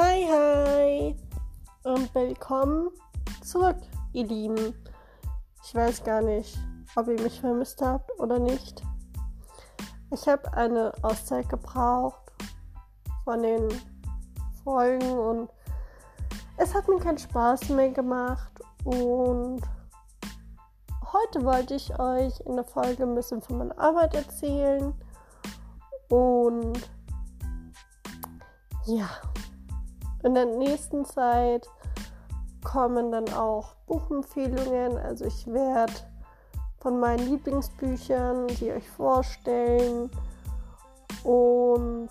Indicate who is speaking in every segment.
Speaker 1: Hi, hi und willkommen zurück, ihr Lieben. Ich weiß gar nicht, ob ihr mich vermisst habt oder nicht. Ich habe eine Auszeit gebraucht von den Folgen und es hat mir keinen Spaß mehr gemacht und heute wollte ich euch in der Folge ein bisschen von meiner Arbeit erzählen und ja, in der nächsten Zeit kommen dann auch Buchempfehlungen. Also ich werde von meinen Lieblingsbüchern die euch vorstellen. Und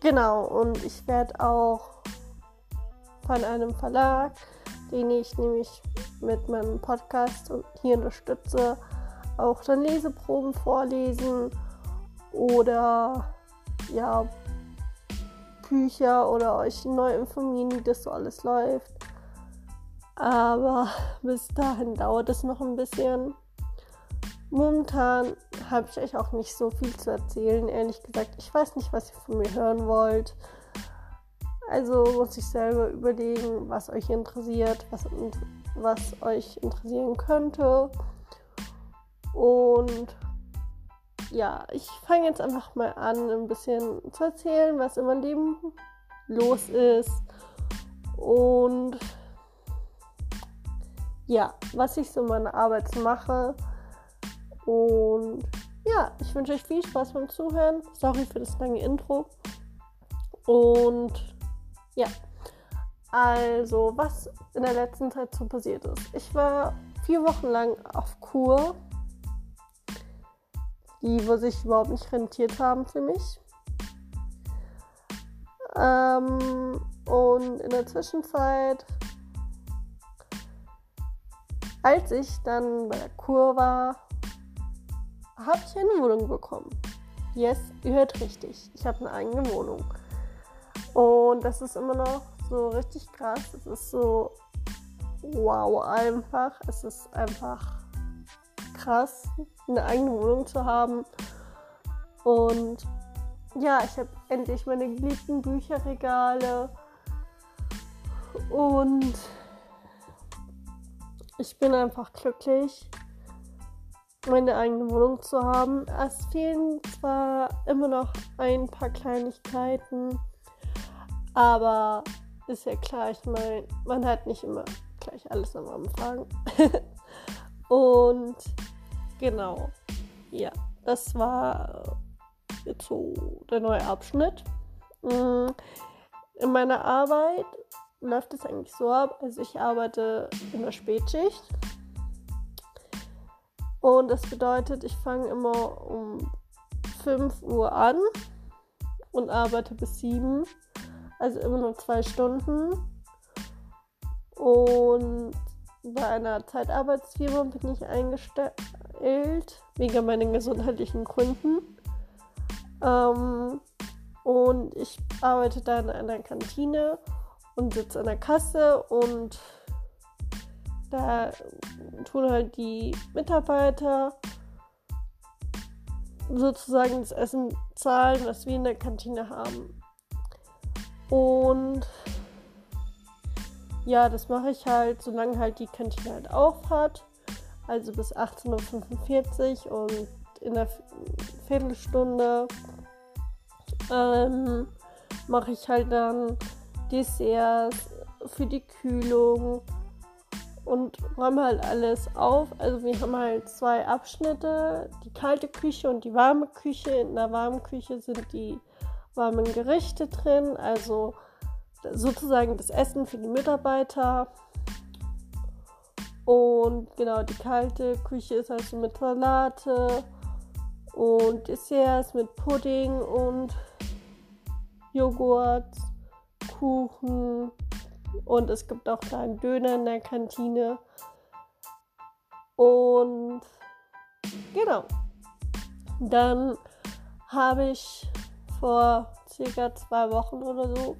Speaker 1: genau, und ich werde auch von einem Verlag, den ich nämlich mit meinem Podcast hier unterstütze, auch dann Leseproben vorlesen oder ja, Bücher oder euch neu informieren, wie das so alles läuft. Aber bis dahin dauert es noch ein bisschen. Momentan habe ich euch auch nicht so viel zu erzählen, ehrlich gesagt. Ich weiß nicht, was ihr von mir hören wollt. Also muss ich selber überlegen, was euch interessiert, was, was euch interessieren könnte. Und ja, ich fange jetzt einfach mal an, ein bisschen zu erzählen, was in meinem Leben los ist. Und ja, was ich so in meiner Arbeit mache. Und ja, ich wünsche euch viel Spaß beim Zuhören. Sorry für das lange Intro. Und ja, also was in der letzten Zeit so passiert ist. Ich war vier Wochen lang auf Kur die sich überhaupt nicht rentiert haben für mich. Ähm, und in der Zwischenzeit, als ich dann bei der Kur war, habe ich eine Wohnung bekommen. Yes, ihr hört richtig. Ich habe eine eigene Wohnung. Und das ist immer noch so richtig krass. Es ist so wow einfach. Es ist einfach krass, eine eigene Wohnung zu haben. Und ja, ich habe endlich meine geliebten Bücherregale. Und ich bin einfach glücklich, meine eigene Wohnung zu haben. Es fehlen zwar immer noch ein paar Kleinigkeiten, aber ist ja klar, ich meine, man hat nicht immer gleich alles am Anfang. Und Genau. Ja, das war jetzt so der neue Abschnitt. Mm, in meiner Arbeit läuft es eigentlich so ab. Also ich arbeite in der Spätschicht. Und das bedeutet, ich fange immer um 5 Uhr an und arbeite bis 7. Also immer nur zwei Stunden. Und bei einer Zeitarbeitsfirma bin ich eingestellt wegen meinen gesundheitlichen Gründen. Ähm, und ich arbeite dann in einer Kantine und sitze an der Kasse und da tun halt die Mitarbeiter sozusagen das Essen zahlen, was wir in der Kantine haben. Und ja, das mache ich halt, solange halt die Kantine halt auf hat also bis 18.45 Uhr und in der Viertelstunde ähm, mache ich halt dann Desserts für die Kühlung und räume halt alles auf. Also wir haben halt zwei Abschnitte, die kalte Küche und die warme Küche. In der warmen Küche sind die warmen Gerichte drin, also sozusagen das Essen für die Mitarbeiter. Und genau, die kalte Küche ist also mit Salate und Desserts mit Pudding und Joghurt, Kuchen und es gibt auch kleinen Döner in der Kantine. Und genau, dann habe ich vor circa zwei Wochen oder so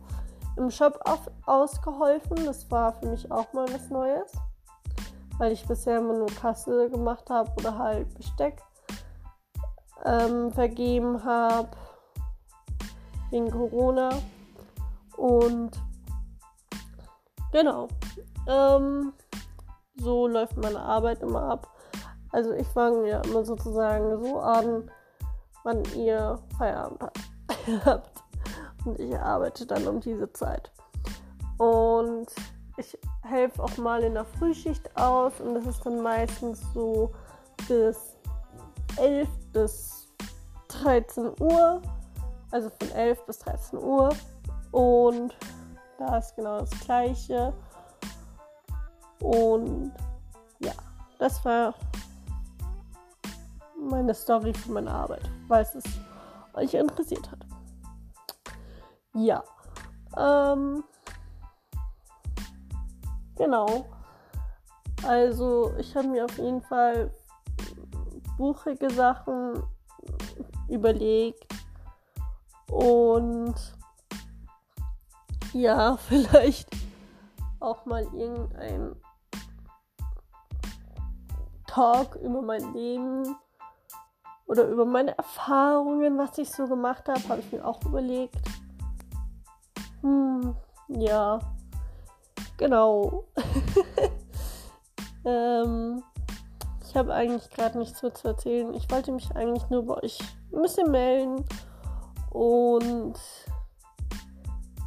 Speaker 1: im Shop auf, ausgeholfen. Das war für mich auch mal was Neues weil ich bisher immer nur Kasse gemacht habe oder halt Besteck ähm, vergeben habe wegen Corona. Und genau. Ähm, so läuft meine Arbeit immer ab. Also ich fange ja immer sozusagen so an, wann ihr Feierabend habt. Und ich arbeite dann um diese Zeit. Und ich helfe auch mal in der Frühschicht aus und das ist dann meistens so bis 11 bis 13 Uhr. Also von 11 bis 13 Uhr. Und da ist genau das gleiche. Und ja, das war meine Story für meine Arbeit, weil es euch interessiert hat. Ja. Ähm, genau. Also ich habe mir auf jeden Fall buchige Sachen überlegt und ja, vielleicht auch mal irgendein Talk über mein Leben oder über meine Erfahrungen, was ich so gemacht habe, habe ich mir auch überlegt. Hm, ja, genau. ähm, ich habe eigentlich gerade nichts mehr zu erzählen. Ich wollte mich eigentlich nur bei euch ein bisschen melden. Und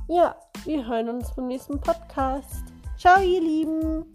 Speaker 1: ja, wir hören uns beim nächsten Podcast. Ciao, ihr Lieben.